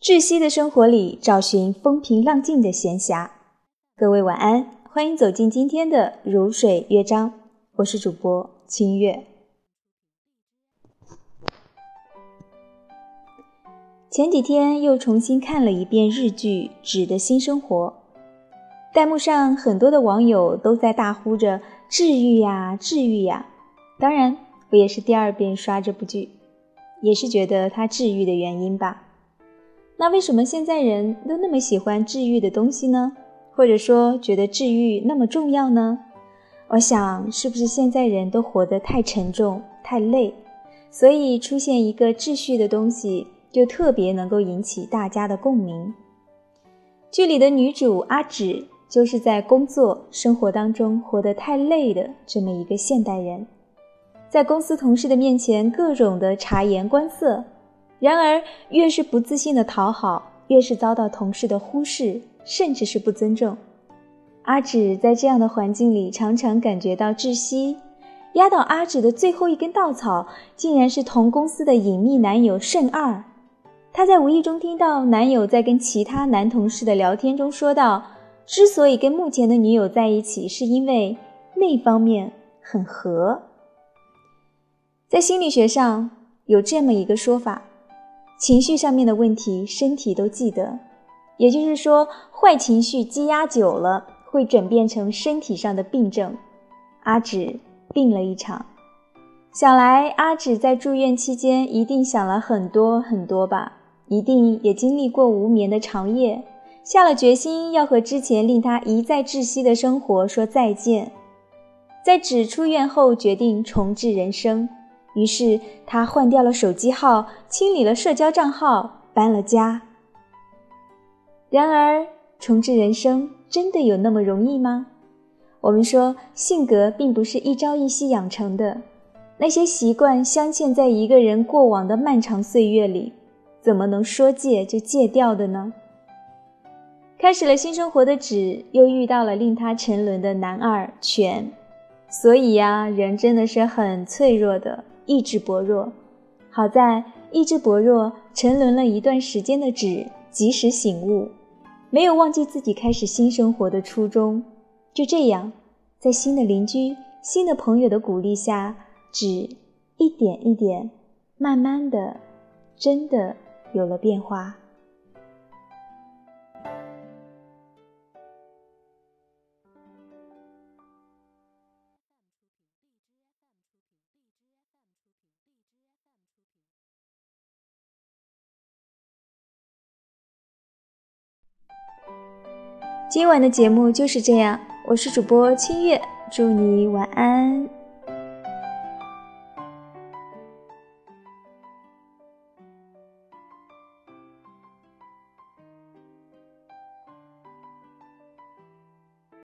窒息的生活里找寻风平浪静的闲暇。各位晚安，欢迎走进今天的如水乐章，我是主播清月。前几天又重新看了一遍日剧《纸的新生活》，弹幕上很多的网友都在大呼着“治愈呀，治愈呀”。当然，我也是第二遍刷这部剧，也是觉得它治愈的原因吧。那为什么现在人都那么喜欢治愈的东西呢？或者说觉得治愈那么重要呢？我想，是不是现在人都活得太沉重、太累，所以出现一个秩序的东西，就特别能够引起大家的共鸣？剧里的女主阿芷，就是在工作生活当中活得太累的这么一个现代人，在公司同事的面前各种的察言观色。然而，越是不自信的讨好，越是遭到同事的忽视，甚至是不尊重。阿芷在这样的环境里，常常感觉到窒息。压倒阿芷的最后一根稻草，竟然是同公司的隐秘男友盛二。她在无意中听到男友在跟其他男同事的聊天中说道：“之所以跟目前的女友在一起，是因为那方面很合。”在心理学上有这么一个说法。情绪上面的问题，身体都记得，也就是说，坏情绪积压久了，会转变成身体上的病症。阿芷病了一场，想来阿芷在住院期间一定想了很多很多吧，一定也经历过无眠的长夜，下了决心要和之前令他一再窒息的生活说再见。在芷出院后，决定重置人生。于是他换掉了手机号，清理了社交账号，搬了家。然而，重置人生真的有那么容易吗？我们说，性格并不是一朝一夕养成的，那些习惯镶嵌在一个人过往的漫长岁月里，怎么能说戒就戒掉的呢？开始了新生活的纸，又遇到了令他沉沦的男二全，所以呀，人真的是很脆弱的。意志薄弱，好在意志薄弱、沉沦了一段时间的纸及时醒悟，没有忘记自己开始新生活的初衷。就这样，在新的邻居、新的朋友的鼓励下，纸一点一点、慢慢的，真的有了变化。今晚的节目就是这样，我是主播清月，祝你晚安。